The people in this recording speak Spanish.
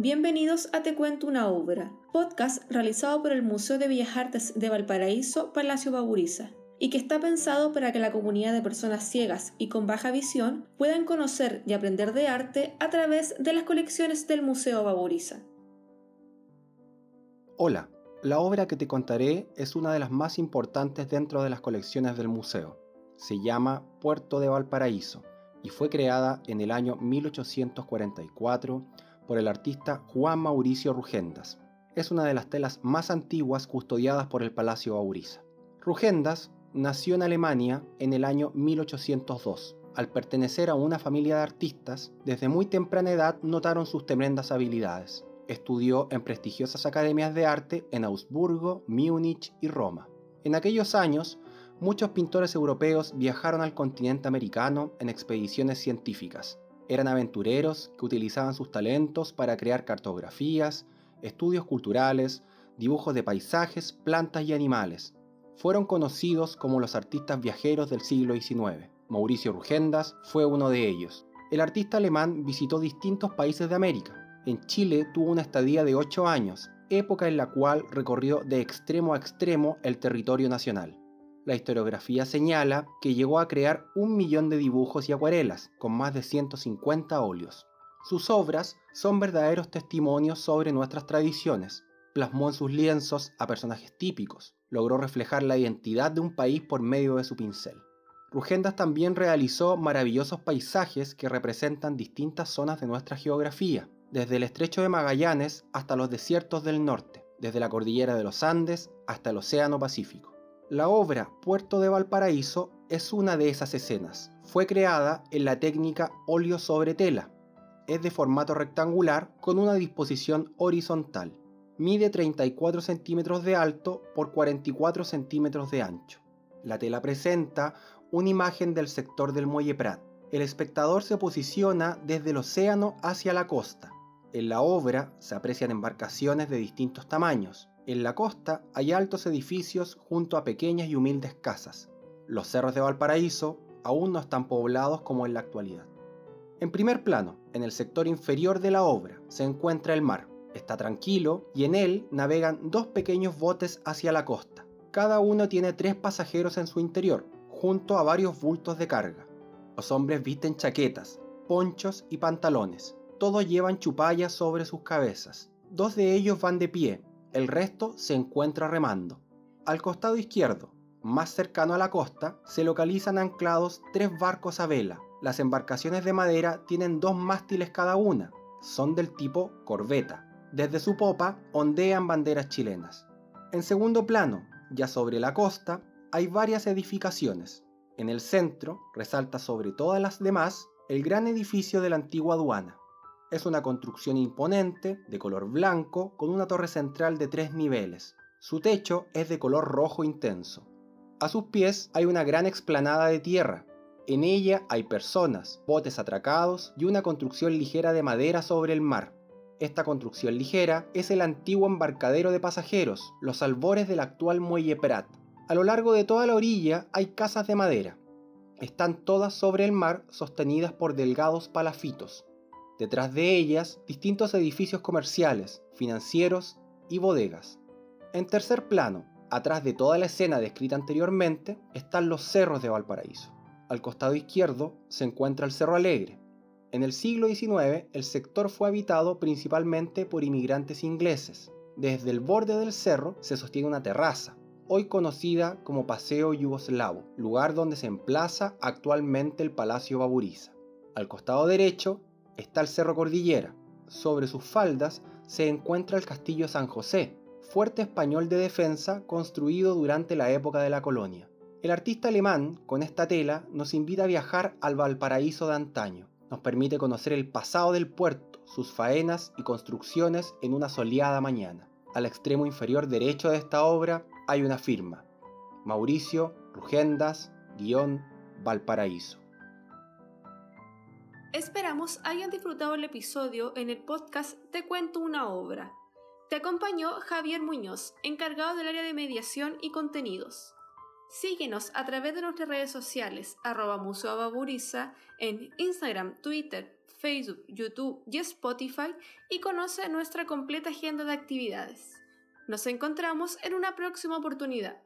Bienvenidos a Te Cuento una Obra, podcast realizado por el Museo de Bellas Artes de Valparaíso, Palacio Baburiza, y que está pensado para que la comunidad de personas ciegas y con baja visión puedan conocer y aprender de arte a través de las colecciones del Museo Baburiza. Hola, la obra que te contaré es una de las más importantes dentro de las colecciones del museo. Se llama Puerto de Valparaíso y fue creada en el año 1844 por el artista Juan Mauricio Rugendas. Es una de las telas más antiguas custodiadas por el Palacio Auriza. Rugendas nació en Alemania en el año 1802. Al pertenecer a una familia de artistas, desde muy temprana edad notaron sus tremendas habilidades. Estudió en prestigiosas academias de arte en Augsburgo, Múnich y Roma. En aquellos años, muchos pintores europeos viajaron al continente americano en expediciones científicas eran aventureros que utilizaban sus talentos para crear cartografías, estudios culturales, dibujos de paisajes, plantas y animales. Fueron conocidos como los artistas viajeros del siglo XIX. Mauricio Rugendas fue uno de ellos. El artista alemán visitó distintos países de América. En Chile tuvo una estadía de 8 años, época en la cual recorrió de extremo a extremo el territorio nacional la historiografía señala que llegó a crear un millón de dibujos y acuarelas, con más de 150 óleos. Sus obras son verdaderos testimonios sobre nuestras tradiciones. Plasmó en sus lienzos a personajes típicos, logró reflejar la identidad de un país por medio de su pincel. Rugendas también realizó maravillosos paisajes que representan distintas zonas de nuestra geografía, desde el estrecho de Magallanes hasta los desiertos del norte, desde la cordillera de los Andes hasta el Océano Pacífico. La obra Puerto de Valparaíso es una de esas escenas. Fue creada en la técnica óleo sobre tela. Es de formato rectangular con una disposición horizontal. Mide 34 centímetros de alto por 44 centímetros de ancho. La tela presenta una imagen del sector del Muelle Prat. El espectador se posiciona desde el océano hacia la costa. En la obra se aprecian embarcaciones de distintos tamaños, en la costa hay altos edificios junto a pequeñas y humildes casas. Los cerros de Valparaíso aún no están poblados como en la actualidad. En primer plano, en el sector inferior de la obra, se encuentra el mar. Está tranquilo y en él navegan dos pequeños botes hacia la costa. Cada uno tiene tres pasajeros en su interior, junto a varios bultos de carga. Los hombres visten chaquetas, ponchos y pantalones. Todos llevan chupallas sobre sus cabezas. Dos de ellos van de pie el resto se encuentra remando. Al costado izquierdo, más cercano a la costa, se localizan anclados tres barcos a vela. Las embarcaciones de madera tienen dos mástiles cada una. Son del tipo corbeta. Desde su popa ondean banderas chilenas. En segundo plano, ya sobre la costa, hay varias edificaciones. En el centro, resalta sobre todas las demás, el gran edificio de la antigua aduana. Es una construcción imponente, de color blanco, con una torre central de tres niveles. Su techo es de color rojo intenso. A sus pies hay una gran explanada de tierra. En ella hay personas, botes atracados y una construcción ligera de madera sobre el mar. Esta construcción ligera es el antiguo embarcadero de pasajeros, los albores del actual muelle Prat. A lo largo de toda la orilla hay casas de madera. Están todas sobre el mar sostenidas por delgados palafitos. Detrás de ellas, distintos edificios comerciales, financieros y bodegas. En tercer plano, atrás de toda la escena descrita anteriormente, están los cerros de Valparaíso. Al costado izquierdo se encuentra el Cerro Alegre. En el siglo XIX, el sector fue habitado principalmente por inmigrantes ingleses. Desde el borde del cerro se sostiene una terraza, hoy conocida como Paseo Yugoslavo, lugar donde se emplaza actualmente el Palacio Baburiza. Al costado derecho está el Cerro Cordillera. Sobre sus faldas se encuentra el Castillo San José, fuerte español de defensa construido durante la época de la colonia. El artista alemán, con esta tela, nos invita a viajar al Valparaíso de antaño. Nos permite conocer el pasado del puerto, sus faenas y construcciones en una soleada mañana. Al extremo inferior derecho de esta obra hay una firma. Mauricio Rugendas, guion Valparaíso. Esperamos hayan disfrutado el episodio en el podcast Te cuento una obra. Te acompañó Javier Muñoz, encargado del área de mediación y contenidos. Síguenos a través de nuestras redes sociales, arroba Museo en Instagram, Twitter, Facebook, YouTube y Spotify y conoce nuestra completa agenda de actividades. Nos encontramos en una próxima oportunidad.